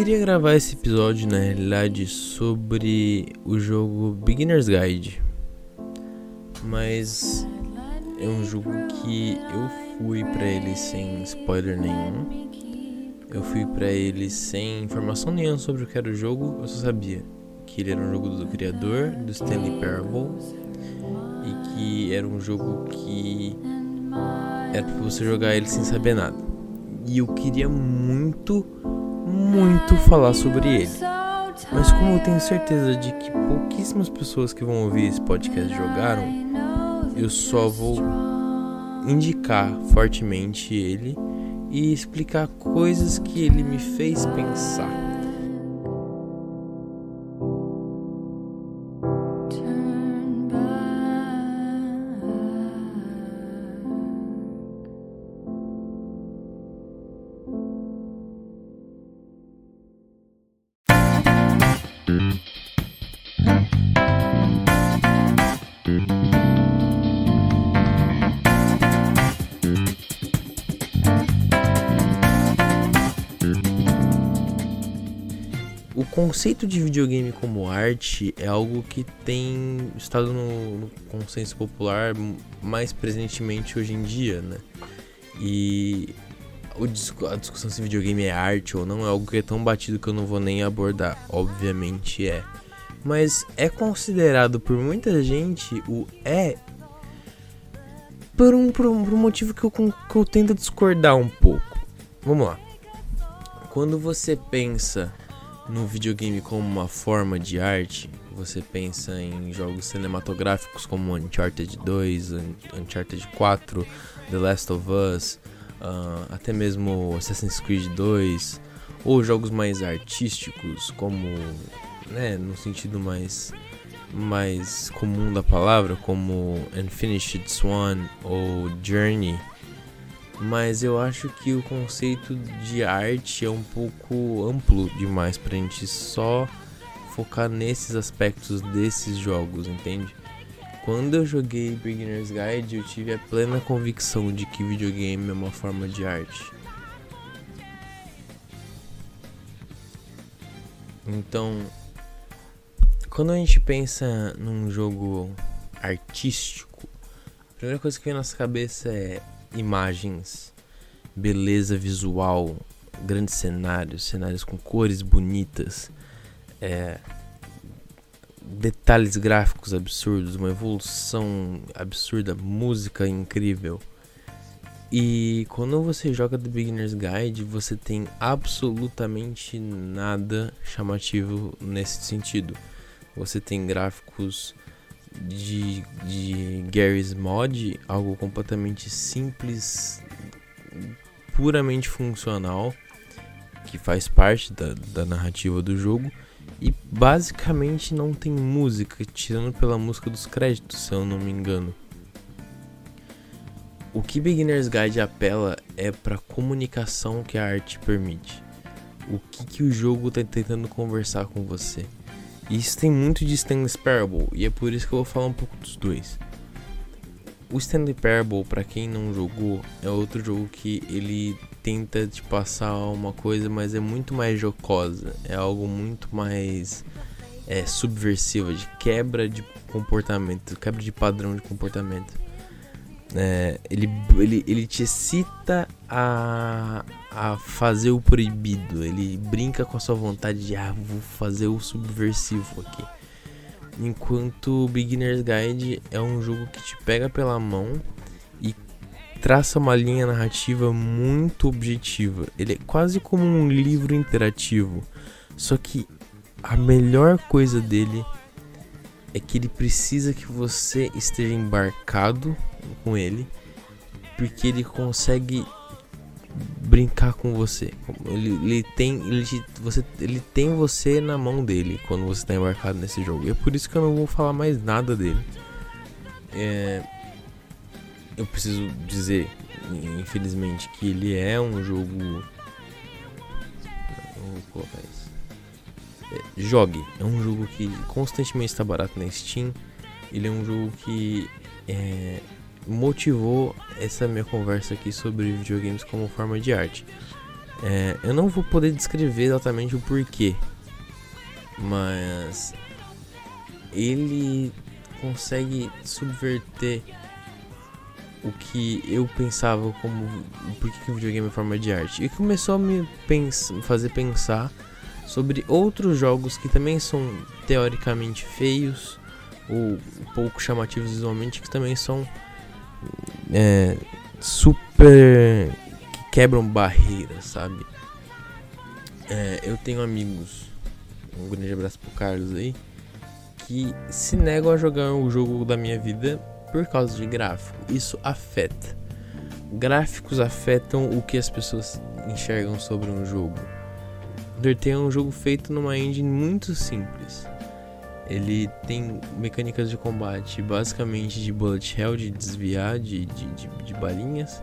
queria gravar esse episódio na realidade sobre o jogo Beginner's Guide, mas é um jogo que eu fui para ele sem spoiler nenhum. Eu fui para ele sem informação nenhuma sobre o que era o jogo, eu só sabia que ele era um jogo do criador, do Stanley Parable, e que era um jogo que era pra você jogar ele sem saber nada. E eu queria muito muito falar sobre ele. Mas como eu tenho certeza de que pouquíssimas pessoas que vão ouvir esse podcast jogaram, eu só vou indicar fortemente ele e explicar coisas que ele me fez pensar. Conceito de videogame como arte é algo que tem estado no, no consenso popular mais presentemente hoje em dia, né? E a discussão se videogame é arte ou não é algo que é tão batido que eu não vou nem abordar. Obviamente é. Mas é considerado por muita gente o é por um, por um, por um motivo que eu, que eu tento discordar um pouco. Vamos lá. Quando você pensa no videogame como uma forma de arte, você pensa em jogos cinematográficos como Uncharted 2, Uncharted 4, The Last of Us, uh, até mesmo Assassin's Creed 2, ou jogos mais artísticos, como, né, no sentido mais mais comum da palavra, como Unfinished Swan ou Journey mas eu acho que o conceito de arte é um pouco amplo demais pra gente só focar nesses aspectos desses jogos, entende? Quando eu joguei Beginner's Guide, eu tive a plena convicção de que videogame é uma forma de arte. Então, quando a gente pensa num jogo artístico, a primeira coisa que vem na nossa cabeça é imagens, beleza visual, grandes cenários, cenários com cores bonitas, é, detalhes gráficos absurdos, uma evolução absurda, música incrível. E quando você joga The Beginner's Guide, você tem absolutamente nada chamativo nesse sentido. Você tem gráficos de, de Gary's Mod, algo completamente simples, puramente funcional, que faz parte da, da narrativa do jogo. E basicamente não tem música, tirando pela música dos créditos, se eu não me engano. O que Beginner's Guide apela é para comunicação que a arte permite. O que, que o jogo está tentando conversar com você. Isso tem muito de Stanley Parable e é por isso que eu vou falar um pouco dos dois. O Stanley Parable, para quem não jogou, é outro jogo que ele tenta te passar uma coisa, mas é muito mais jocosa, é algo muito mais é, de quebra de comportamento, quebra de padrão de comportamento. É, ele, ele, ele te excita a, a fazer o proibido, ele brinca com a sua vontade de ah, vou fazer o subversivo aqui. Enquanto Beginner's Guide é um jogo que te pega pela mão e traça uma linha narrativa muito objetiva. Ele é quase como um livro interativo. Só que a melhor coisa dele é que ele precisa que você esteja embarcado com ele, porque ele consegue brincar com você. Ele, ele tem ele, você, ele tem você na mão dele quando você está embarcado nesse jogo. E é por isso que eu não vou falar mais nada dele. É, eu preciso dizer, infelizmente, que ele é um jogo. Vou colocar isso. É, jogue. É um jogo que constantemente está barato na Steam. Ele é um jogo que é, motivou essa minha conversa aqui sobre videogames como forma de arte. É, eu não vou poder descrever exatamente o porquê, mas ele consegue subverter o que eu pensava como por que o videogame é forma de arte e começou a me pens fazer pensar sobre outros jogos que também são teoricamente feios ou pouco chamativos visualmente que também são é, super que quebram barreiras, sabe? É, eu tenho amigos, um grande abraço pro Carlos aí, que se negam a jogar o jogo da minha vida por causa de gráfico. Isso afeta. Gráficos afetam o que as pessoas enxergam sobre um jogo. Undertale é um jogo feito numa engine muito simples. Ele tem mecânicas de combate basicamente de bullet hell, de desviar de, de, de, de balinhas.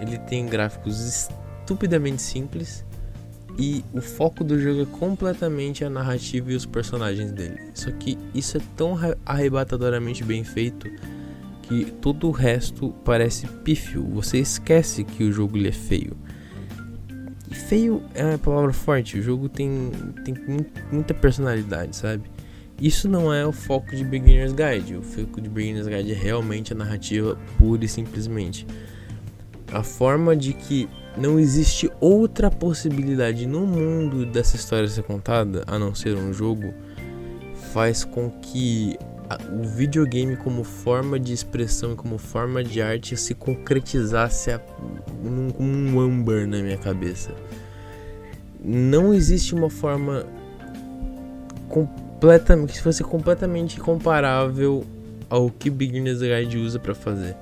Ele tem gráficos estupidamente simples. E o foco do jogo é completamente a narrativa e os personagens dele. Só que isso é tão arrebatadoramente bem feito que todo o resto parece pífio. Você esquece que o jogo é feio. E feio é uma palavra forte. O jogo tem, tem muita personalidade, sabe? Isso não é o foco de Beginner's Guide. O foco de Beginner's Guide é realmente a narrativa pura e simplesmente. A forma de que não existe outra possibilidade no mundo dessa história ser contada a não ser um jogo faz com que o videogame como forma de expressão e como forma de arte se concretizasse como um âmbar na minha cabeça. Não existe uma forma completamente que fosse completamente comparável ao que Beginner's Guide usa para fazer.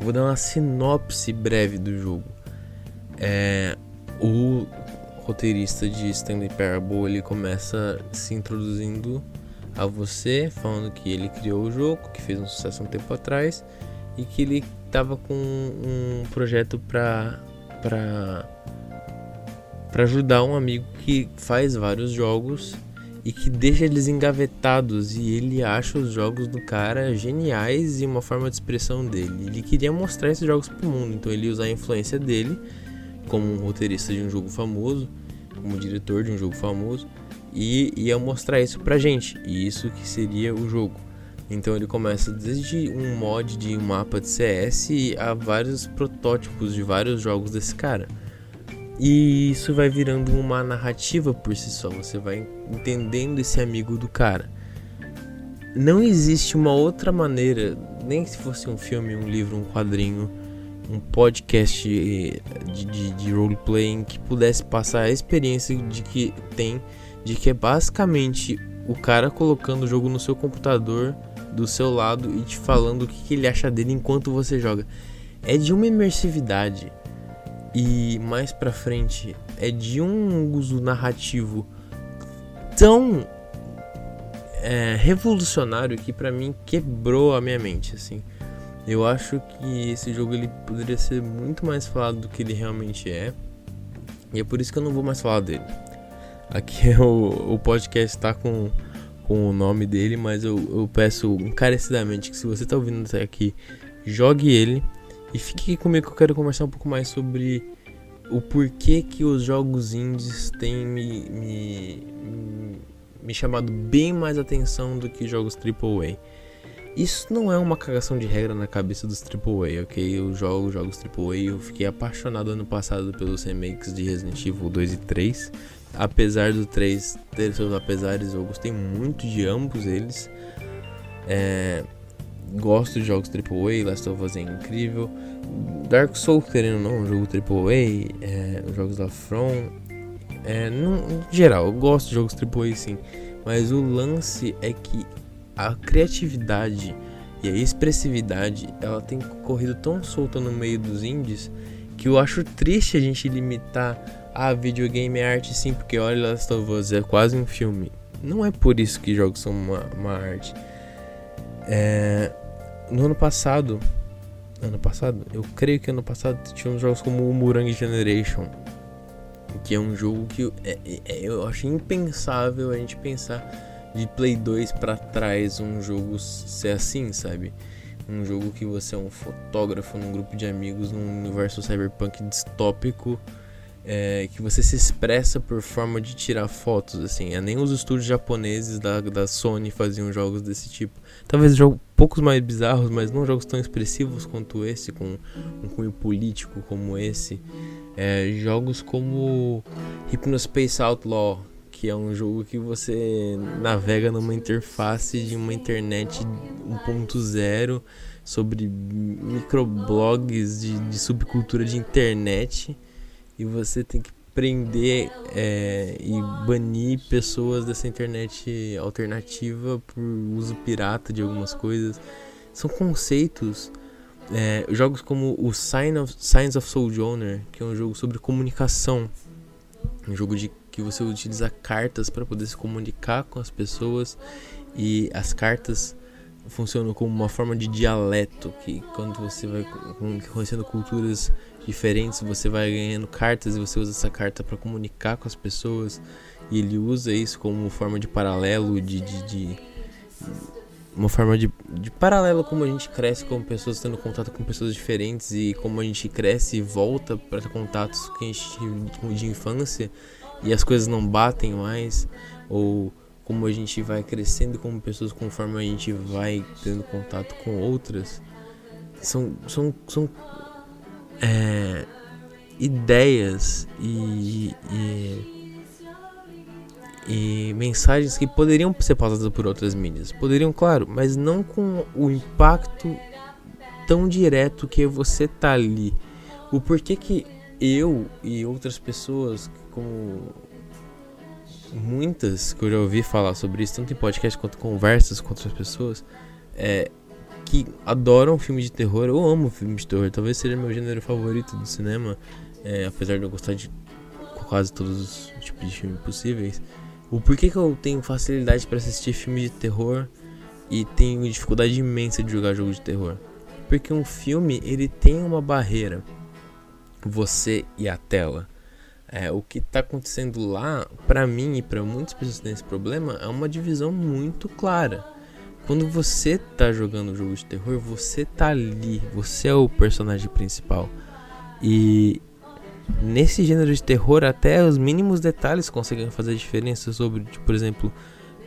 Vou dar uma sinopse breve do jogo. É, o roteirista de Stanley Parable ele começa se introduzindo a você, falando que ele criou o jogo, que fez um sucesso um tempo atrás e que ele estava com um projeto para para para ajudar um amigo que faz vários jogos e que deixa eles engavetados e ele acha os jogos do cara geniais e uma forma de expressão dele. Ele queria mostrar esses jogos pro mundo, então ele usa a influência dele como um roteirista de um jogo famoso, como diretor de um jogo famoso e ia mostrar isso pra gente, e isso que seria o jogo. Então ele começa desde um mod de um mapa de CS a vários protótipos de vários jogos desse cara. E isso vai virando uma narrativa por si só, você vai entendendo esse amigo do cara. Não existe uma outra maneira, nem se fosse um filme, um livro, um quadrinho, um podcast de, de, de roleplaying que pudesse passar a experiência de que tem de que é basicamente o cara colocando o jogo no seu computador do seu lado e te falando o que, que ele acha dele enquanto você joga. É de uma imersividade e mais pra frente é de um uso narrativo tão é, revolucionário que para mim quebrou a minha mente assim. Eu acho que esse jogo ele poderia ser muito mais falado do que ele realmente é. E é por isso que eu não vou mais falar dele. Aqui é o, o podcast está com, com o nome dele, mas eu, eu peço encarecidamente que se você está ouvindo até aqui, jogue ele e fique comigo que eu quero conversar um pouco mais sobre o porquê que os jogos indies têm me, me, me chamado bem mais atenção do que jogos AAA. Isso não é uma cagação de regra na cabeça dos AAA, ok? Eu jogo jogos AAA, eu fiquei apaixonado ano passado pelos remakes de Resident Evil 2 e 3 apesar do 3 ter seus apesares, eu gostei muito de ambos eles. É, gosto de jogos AAA, Last of Us é incrível. Dark Souls, querendo ou não, um jogo AAA, é, os jogos da From. É, no, geral, eu gosto de jogos AAA sim, mas o lance é que a criatividade e a expressividade ela tem corrido tão solta no meio dos indies que eu acho triste a gente limitar ah, videogame é arte sim, porque olha Last of Us, é quase um filme. Não é por isso que jogos são uma, uma arte. É, no ano passado, ano passado, eu creio que ano passado tinha uns jogos como o Murang Generation, que é um jogo que é, é, eu acho impensável a gente pensar de Play 2 para trás um jogo ser assim, sabe? Um jogo que você é um fotógrafo num grupo de amigos num universo cyberpunk distópico é, que você se expressa por forma de tirar fotos, assim. É, nem os estúdios japoneses da, da Sony faziam jogos desse tipo. Talvez jogos poucos mais bizarros, mas não jogos tão expressivos quanto esse, com um cunho político como esse. É, jogos como Hypnospace Outlaw, que é um jogo que você navega numa interface de uma internet 1.0 sobre microblogs de, de subcultura de internet e você tem que prender é, e banir pessoas dessa internet alternativa por uso pirata de algumas coisas. São conceitos. É, jogos como o Sign of, Signs of Sojourner, que é um jogo sobre comunicação, um jogo de que você utiliza cartas para poder se comunicar com as pessoas e as cartas funcionam como uma forma de dialeto que quando você vai conhecendo culturas diferentes, você vai ganhando cartas e você usa essa carta para comunicar com as pessoas. E ele usa isso como forma de paralelo, de, de, de uma forma de, de paralelo como a gente cresce como pessoas tendo contato com pessoas diferentes e como a gente cresce e volta para contatos que a gente de infância e as coisas não batem mais ou como a gente vai crescendo como pessoas conforme a gente vai tendo contato com outras são são, são é, ideias e, e, e, mensagens que poderiam ser passadas por outras mídias. Poderiam, claro, mas não com o impacto tão direto que você tá ali. O porquê que eu e outras pessoas, como muitas que eu já ouvi falar sobre isso, tanto em podcast quanto conversas com outras pessoas, é, que adoram filme de terror. Eu amo filme de terror, talvez seja meu gênero favorito do cinema, é, apesar de eu gostar de quase todos os tipos de filmes possíveis. O porquê que eu tenho facilidade para assistir filme de terror e tenho dificuldade imensa de jogar jogo de terror? Porque um filme ele tem uma barreira, você e a tela. É, o que está acontecendo lá, para mim e para muitas pessoas que têm esse problema, é uma divisão muito clara. Quando você tá jogando um jogo de terror, você tá ali, você é o personagem principal. E nesse gênero de terror, até os mínimos detalhes conseguem fazer diferença sobre, tipo, por exemplo,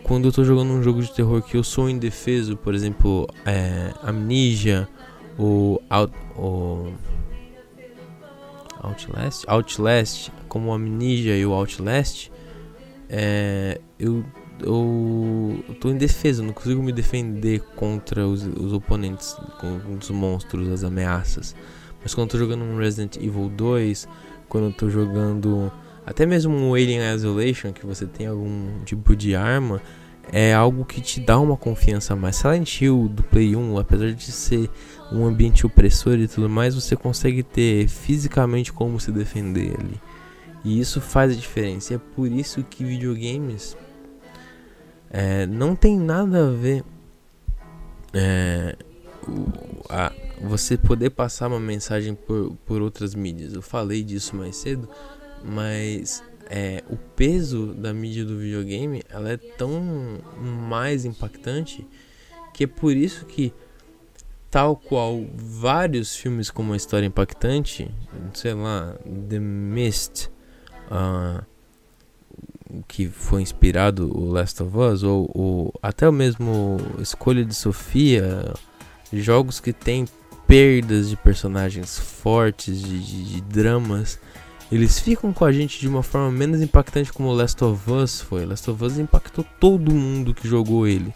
quando eu tô jogando um jogo de terror que eu sou indefeso, por exemplo, é, Amnesia ou, ou Outlast, Outlast, como Amnesia e o Outlast, é, eu eu, eu tô indefeso, não consigo me defender contra os, os oponentes, com os monstros, as ameaças. Mas quando eu tô jogando um Resident Evil 2, quando eu tô jogando até mesmo um Alien Isolation, que você tem algum tipo de arma, é algo que te dá uma confiança mais. Silent Hill do Play 1, apesar de ser um ambiente opressor e tudo mais, você consegue ter fisicamente como se defender ali. E isso faz a diferença. E é por isso que videogames é, não tem nada a ver é, a, você poder passar uma mensagem por, por outras mídias. Eu falei disso mais cedo, mas é, o peso da mídia do videogame ela é tão mais impactante que é por isso que tal qual vários filmes com uma história impactante, sei lá, The Mist, uh, que foi inspirado o Last of Us, ou, ou até mesmo Escolha de Sofia, jogos que tem perdas de personagens fortes, de, de, de, dramas, eles ficam com a gente de uma forma menos impactante como Last of Us foi. Last of Us impactou todo mundo que jogou ele,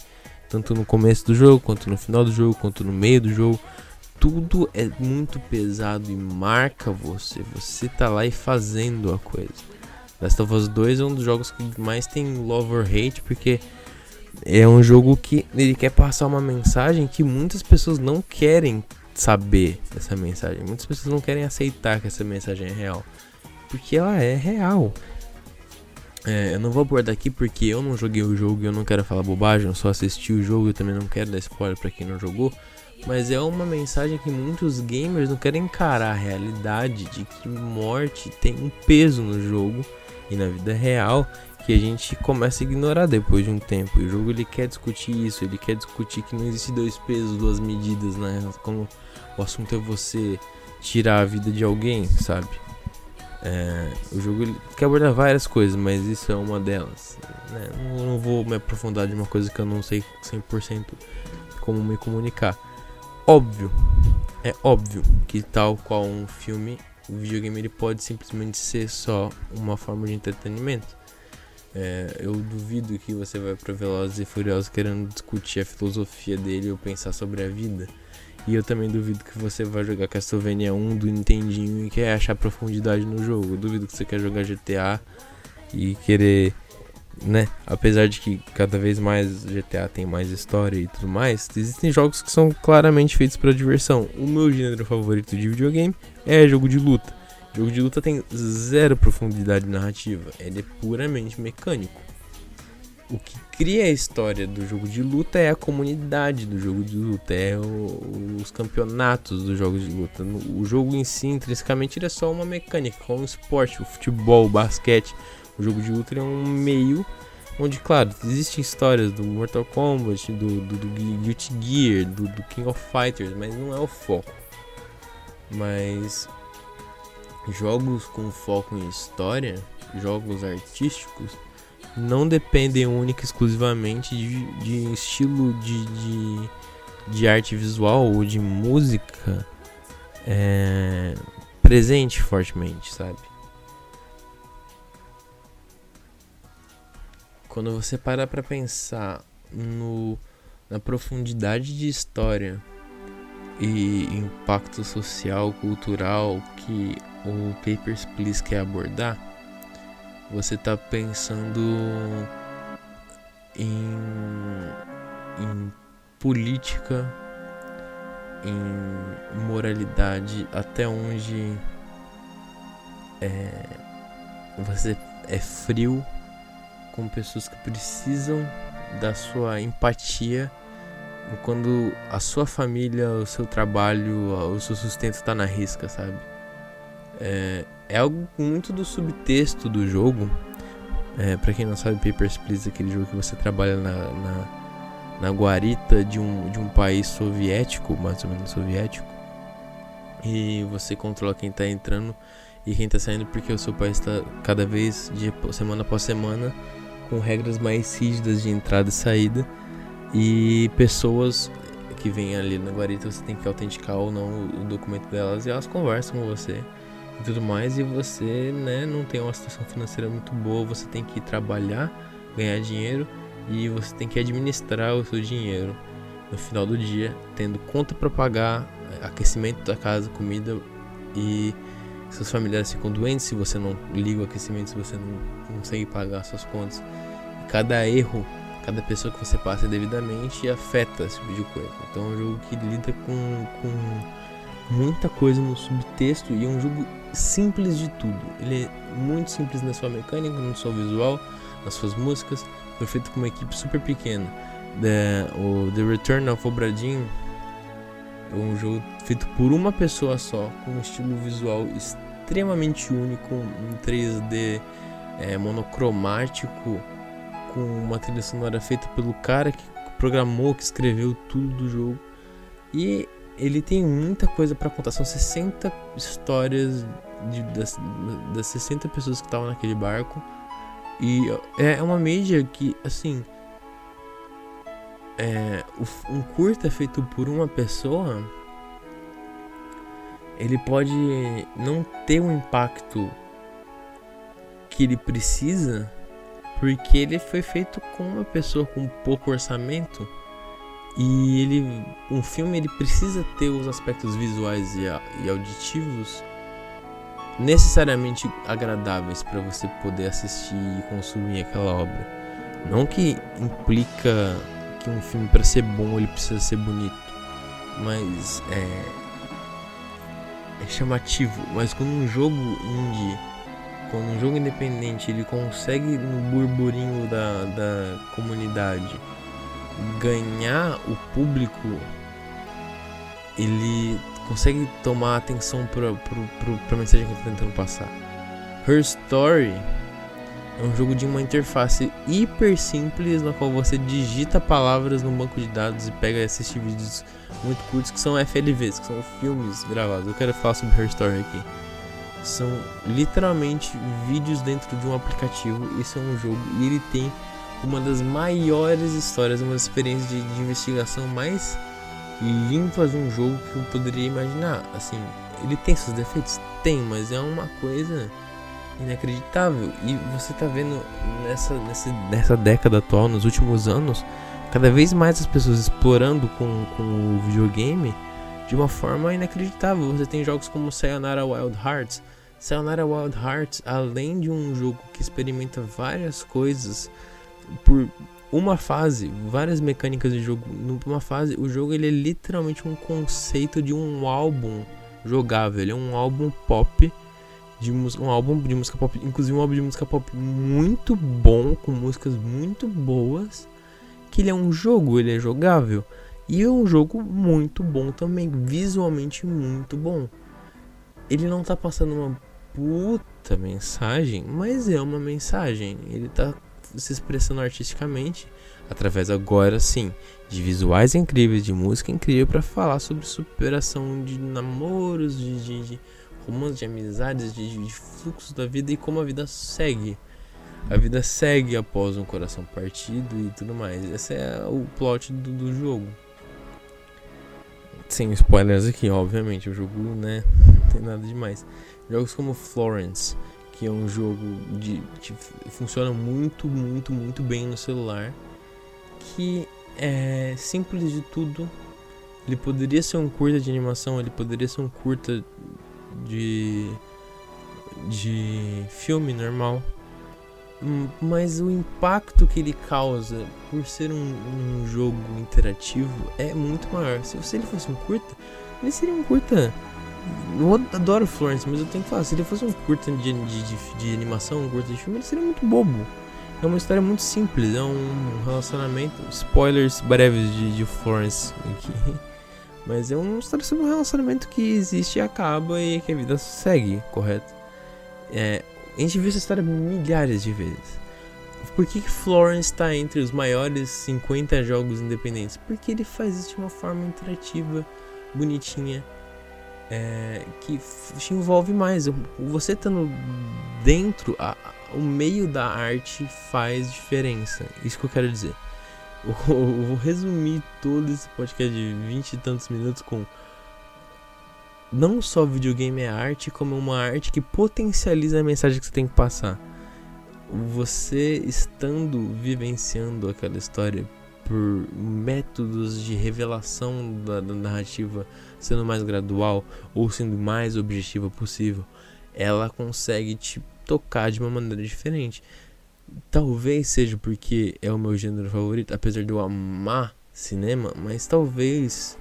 tanto no começo do jogo, quanto no final do jogo, quanto no meio do jogo. Tudo é muito pesado e marca você. Você tá lá e fazendo a coisa. Last of Us 2 é um dos jogos que mais tem love or hate, porque é um jogo que ele quer passar uma mensagem que muitas pessoas não querem saber essa mensagem. Muitas pessoas não querem aceitar que essa mensagem é real. Porque ela é real. É, eu não vou abordar aqui porque eu não joguei o jogo e eu não quero falar bobagem, eu só assisti o jogo e também não quero dar spoiler para quem não jogou. Mas é uma mensagem que muitos gamers não querem encarar a realidade de que morte tem um peso no jogo e na vida real que a gente começa a ignorar depois de um tempo. E o jogo ele quer discutir isso, ele quer discutir que não existe dois pesos, duas medidas, né? Como o assunto é você tirar a vida de alguém, sabe? É, o jogo quer abordar várias coisas, mas isso é uma delas. Né? Não, não, vou me aprofundar de uma coisa que eu não sei 100% como me comunicar. Óbvio, é óbvio que tal qual um filme, o videogame ele pode simplesmente ser só uma forma de entretenimento. É, eu duvido que você vai para Velozes e Furiosos querendo discutir a filosofia dele ou pensar sobre a vida. E eu também duvido que você vai jogar Castlevania 1 do Nintendinho e quer achar profundidade no jogo. Eu duvido que você quer jogar GTA e querer, né? Apesar de que cada vez mais GTA tem mais história e tudo mais, existem jogos que são claramente feitos para diversão. O meu gênero favorito de videogame é jogo de luta. Jogo de luta tem zero profundidade narrativa, ele é puramente mecânico. O que cria a história do jogo de luta é a comunidade do jogo de luta, é o, os campeonatos do jogo de luta. O jogo em si, intrinsecamente, ele é só uma mecânica, como um esporte, o futebol, o basquete. O jogo de luta é um meio onde, claro, existem histórias do Mortal Kombat, do, do, do Guilty Gear, do, do King of Fighters, mas não é o foco. Mas jogos com foco em história, jogos artísticos, não dependem única e exclusivamente de, de estilo de, de, de, arte visual ou de música é, presente fortemente, sabe? Quando você para pra pensar no, na profundidade de história e impacto social, cultural que o Papers, Please quer abordar, você está pensando em, em política, em moralidade, até onde é, você é frio com pessoas que precisam da sua empatia quando a sua família, o seu trabalho, o seu sustento está na risca, sabe? É, é algo muito do subtexto do jogo. É, para quem não sabe, Papers, Please é aquele jogo que você trabalha na, na, na, guarita de um, de um país soviético, mais ou menos soviético. E você controla quem tá entrando e quem tá saindo, porque o seu país está cada vez, de semana após semana, com regras mais rígidas de entrada e saída. E pessoas que vêm ali na guarita, você tem que autenticar ou não o documento delas e elas conversam com você e tudo mais, e você né, não tem uma situação financeira muito boa, você tem que trabalhar, ganhar dinheiro e você tem que administrar o seu dinheiro no final do dia, tendo conta para pagar, aquecimento da casa, comida e seus familiares ficam doentes se você não liga o aquecimento, se você não consegue pagar suas contas. E cada erro, cada pessoa que você passa devidamente afeta esse tipo de coisa. Então é um jogo que lida com, com muita coisa no subtexto e é um jogo simples de tudo. Ele é muito simples na sua mecânica, no seu visual, nas suas músicas. Foi feito com uma equipe super pequena. The, o The Return of Obra Dinn é um jogo feito por uma pessoa só, com um estilo visual extremamente único, um 3D é, monocromático, com uma trilha sonora feita pelo cara que programou, que escreveu tudo do jogo. E ele tem muita coisa para contar. São 60 histórias de, das, das 60 pessoas que estavam naquele barco. E é uma mídia que, assim. É, um curta feito por uma pessoa. Ele pode não ter o impacto que ele precisa. Porque ele foi feito com uma pessoa com pouco orçamento e ele, um filme ele precisa ter os aspectos visuais e, e auditivos necessariamente agradáveis para você poder assistir e consumir aquela obra. Não que implica que um filme para ser bom ele precisa ser bonito, mas é, é chamativo. Mas quando um jogo indie, quando um jogo independente ele consegue no burburinho da, da comunidade ganhar o público, ele consegue tomar atenção para a mensagem que ele está tentando passar. Her Story é um jogo de uma interface hiper simples na qual você digita palavras no banco de dados e pega e assiste vídeos muito curtos que são FLVs, que são filmes gravados. Eu quero falar sobre Her Story aqui. São literalmente vídeos dentro de um aplicativo. Isso é um jogo e ele tem uma das maiores histórias, uma das experiências de, de investigação mais limpas de um jogo que eu poderia imaginar. Assim, ele tem seus defeitos? Tem, mas é uma coisa inacreditável. E você tá vendo nessa, nessa, nessa década atual, nos últimos anos, cada vez mais as pessoas explorando com, com o videogame de uma forma inacreditável. Você tem jogos como Sayonara Wild Hearts. Sayonara Wild Hearts, além de um jogo que experimenta várias coisas por uma fase, várias mecânicas de jogo, numa fase, o jogo ele é literalmente um conceito de um álbum jogável, ele é um álbum pop de um álbum de música pop, inclusive um álbum de música pop muito bom, com músicas muito boas, que ele é um jogo, ele é jogável. E é um jogo muito bom também, visualmente muito bom. Ele não tá passando uma puta mensagem, mas é uma mensagem. Ele tá se expressando artisticamente através agora sim de visuais incríveis, de música incrível para falar sobre superação de namoros, de, de, de romances, de amizades, de, de fluxos da vida e como a vida segue. A vida segue após um coração partido e tudo mais. Esse é o plot do, do jogo. Sem spoilers aqui, obviamente. O jogo, né? Não tem nada demais. Jogos como Florence, que é um jogo de, que funciona muito, muito, muito bem no celular. Que é simples de tudo. Ele poderia ser um curta de animação, ele poderia ser um curta de de filme normal, hum, mas o impacto que ele causa por ser um, um, jogo interativo é muito maior. Se, se ele fosse um curta, ele seria um curta. Eu adoro Florence, mas eu tenho que falar, se ele fosse um curta de, de, de, de animação, um curta de filme, ele seria muito bobo. É uma história muito simples, é um relacionamento. Spoilers breves de, de Florence aqui. Mas é uma história sobre um relacionamento que existe e acaba e que a vida segue, correto? É, a gente viu essa história milhares de vezes. Por que, que Florence está entre os maiores 50 jogos independentes? Porque ele faz isso de uma forma interativa, bonitinha, é, que te envolve mais. Você estando dentro, a, o meio da arte faz diferença. Isso que eu quero dizer. Eu vou resumir todo esse podcast de 20 e tantos minutos com não só videogame é arte, como uma arte que potencializa a mensagem que você tem que passar. Você estando vivenciando aquela história por métodos de revelação da, da narrativa sendo mais gradual ou sendo mais objetiva possível, ela consegue te tocar de uma maneira diferente. Talvez seja porque é o meu gênero favorito, apesar de eu amar cinema, mas talvez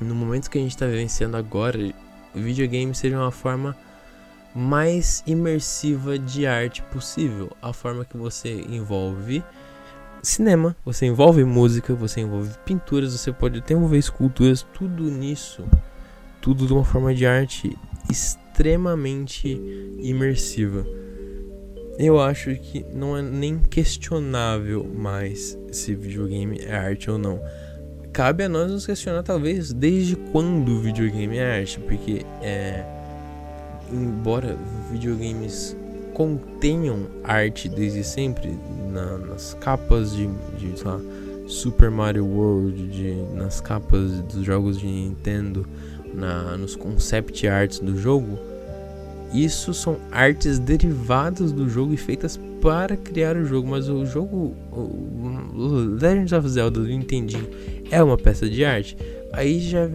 no momento que a gente está vivenciando agora, videogame seja uma forma mais imersiva de arte possível. A forma que você envolve cinema, você envolve música, você envolve pinturas, você pode até envolver esculturas, tudo nisso, tudo de uma forma de arte extremamente imersiva. Eu acho que não é nem questionável mais se videogame é arte ou não. Cabe a nós nos questionar, talvez, desde quando o videogame é arte, porque é. Embora videogames contenham arte desde sempre, na, nas capas de, de lá, Super Mario World, de, nas capas dos jogos de Nintendo, na, nos concept arts do jogo, isso são artes derivadas do jogo e feitas para criar o jogo, mas o jogo o Legend of Zelda do Nintendinho é uma peça de arte. Aí já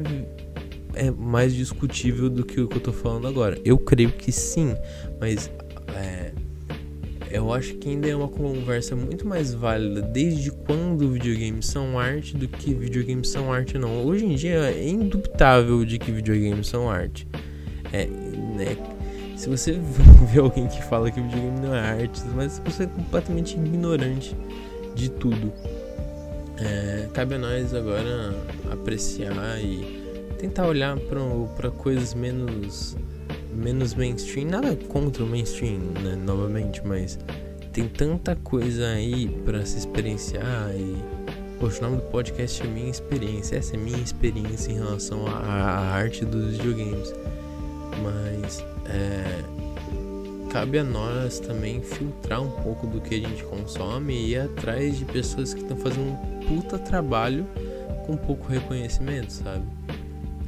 é mais discutível do que o que eu tô falando agora. Eu creio que sim, mas é, eu acho que ainda é uma conversa muito mais válida desde quando videogames são arte do que videogames são arte não. Hoje em dia é indubitável de que videogames são arte. É, né, se você vê alguém que fala que videogame não é arte, mas você é completamente ignorante de tudo. É, cabe a nós agora apreciar e tentar olhar para coisas menos menos mainstream. Nada contra o mainstream, né, novamente, mas tem tanta coisa aí para se experienciar e Poxa, o nome do podcast é Minha Experiência. Essa é minha experiência em relação à arte dos videogames Mas é, cabe a nós também filtrar um pouco do que a gente consome e ir atrás de pessoas que estão fazendo um puta trabalho com pouco reconhecimento, sabe?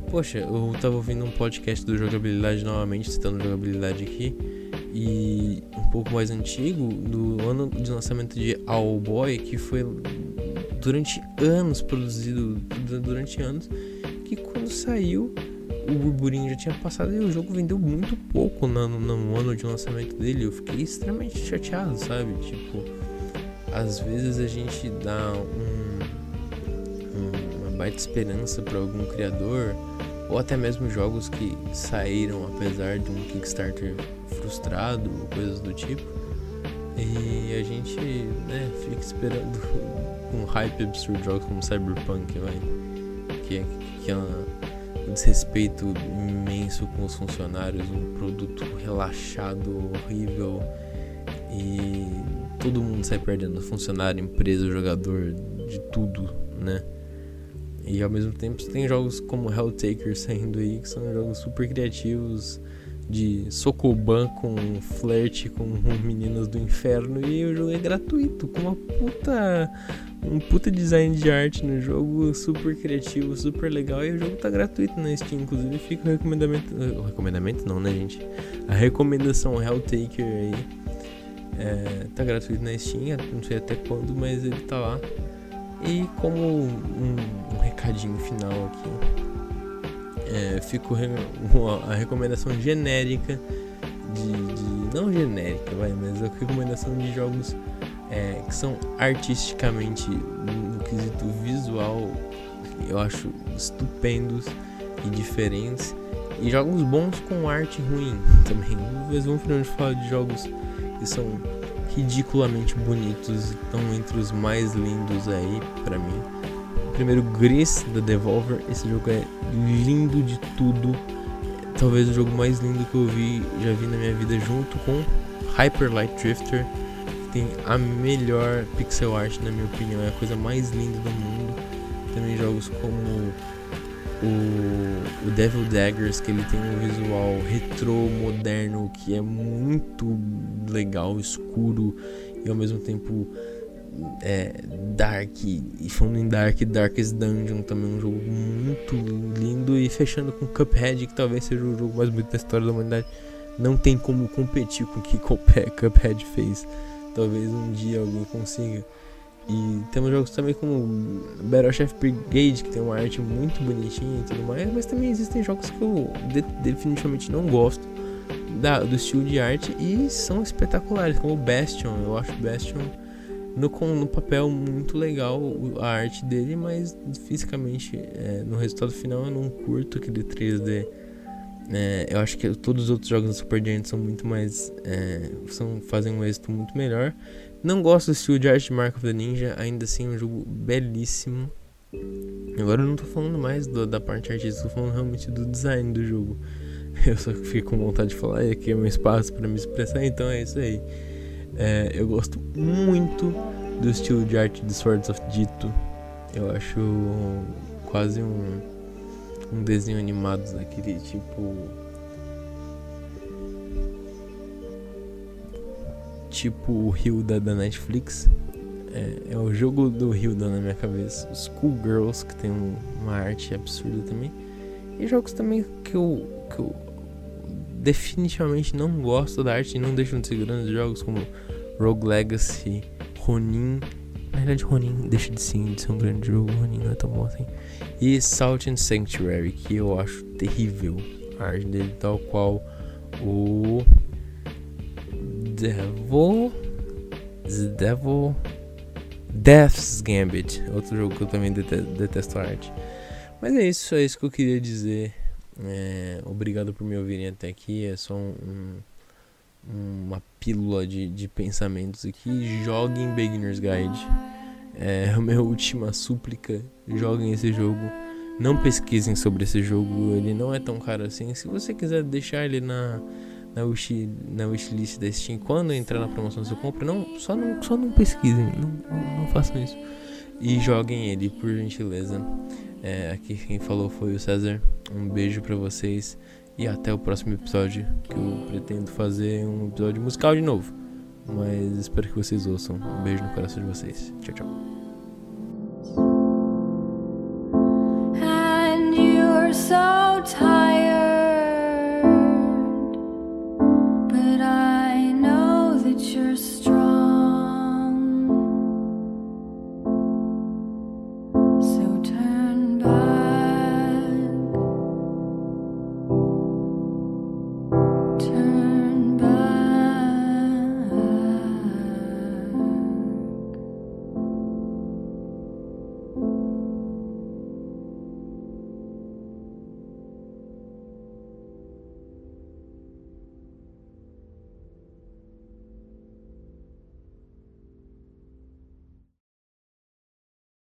Poxa, eu tava ouvindo um podcast do Jogabilidade novamente, citando jogabilidade aqui, e um pouco mais antigo, do ano de lançamento de All Boy, que foi durante anos produzido, durante anos, que quando saiu o burburinho já tinha passado e o jogo vendeu muito pouco no, no ano de lançamento dele. Eu fiquei extremamente chateado, sabe? Tipo, às vezes a gente dá um, baita esperança para algum criador ou até mesmo jogos que saíram apesar de um Kickstarter frustrado coisas do tipo. E a gente né, fica esperando um hype absurdo jogos como Cyberpunk, vai. Que é, que é um desrespeito imenso com os funcionários, um produto relaxado, horrível. E todo mundo sai perdendo, funcionário, empresa, jogador, de tudo, né? E ao mesmo tempo você tem jogos como Helltaker saindo aí, que são jogos super criativos, de Sokoban com flerte com meninas do inferno, e o jogo é gratuito, com uma puta. Um puta design de arte no jogo, super criativo, super legal, e o jogo tá gratuito na Steam, inclusive fica o recomendamento. O recomendamento não, né, gente? A recomendação Helltaker aí. É, tá gratuito na Steam, não sei até quando, mas ele tá lá. E como um recadinho final aqui, é, fico re a recomendação genérica de, de, Não genérica, vai, mas a recomendação de jogos é, que são artisticamente, no quesito visual, eu acho estupendos e diferentes. E jogos bons com arte ruim também. Mas vamos finalmente falar de jogos que são ridiculamente bonitos, estão entre os mais lindos aí para mim. Primeiro, Gris da Devolver, esse jogo é lindo de tudo. Talvez o jogo mais lindo que eu vi, já vi na minha vida, junto com Hyper Light Drifter, que tem a melhor pixel art, na minha opinião, é a coisa mais linda do mundo. Também jogos como o, o Devil Daggers, que ele tem um visual retrô, moderno, que é muito legal, escuro e ao mesmo tempo é, dark. E falando em dark, Darkest Dungeon também é um jogo muito lindo. E fechando com Cuphead, que talvez seja o jogo mais bonito da história da humanidade. Não tem como competir com o que Cuphead fez. Talvez um dia alguém consiga. E temos jogos também como Battle Chef Brigade, que tem uma arte muito bonitinha e tudo mais, mas também existem jogos que eu de definitivamente não gosto da, do estilo de arte e são espetaculares, como Bastion. Eu acho Bastion no, no papel muito legal a arte dele, mas fisicamente é, no resultado final eu não curto aquele 3D. É, eu acho que todos os outros jogos da Super Giant são muito mais. É, são, fazem um êxito muito melhor. Não gosto do estilo de arte de Mark of the Ninja, ainda assim é um jogo belíssimo. Agora eu não tô falando mais do, da parte artística, tô falando realmente do design do jogo. Eu só fico com vontade de falar, e aqui é meu espaço para me expressar, então é isso aí. É, eu gosto muito do estilo de arte de Swords of Dito. Eu acho quase um, um desenho animado daquele tipo tipo o Hilda da Netflix. É, é, o jogo do Hilda na minha cabeça. Schoolgirls, que tem um, uma arte absurda também. E jogos também que eu, que eu definitivamente não gosto da arte e não deixam de ser grandes jogos, como Rogue Legacy, Ronin. Na verdade, Ronin deixa de sim de ser um grande jogo, Ronin não é tão bom assim. E Salt and Sanctuary, que eu acho terrível. A arte dele, tal qual o Devil. The Devil. Death's Gambit. Outro jogo que eu também detesto a arte. Mas é isso, é isso que eu queria dizer. É, obrigado por me ouvirem até aqui. É só um, um, uma pílula de, de pensamentos aqui. Joguem Beginner's Guide. É a minha última súplica. Joguem esse jogo. Não pesquisem sobre esse jogo. Ele não é tão caro assim. Se você quiser deixar ele na na, wish, na wishlist da Steam quando entrar na promoção sua compra, não, só não, só não pesquisem, não, não, não façam isso e joguem ele, por gentileza. É, aqui quem falou foi o César. Um beijo para vocês e até o próximo episódio, que eu pretendo fazer um episódio musical de novo. Mas espero que vocês ouçam. Um beijo no coração de vocês. Tchau, tchau. so tired.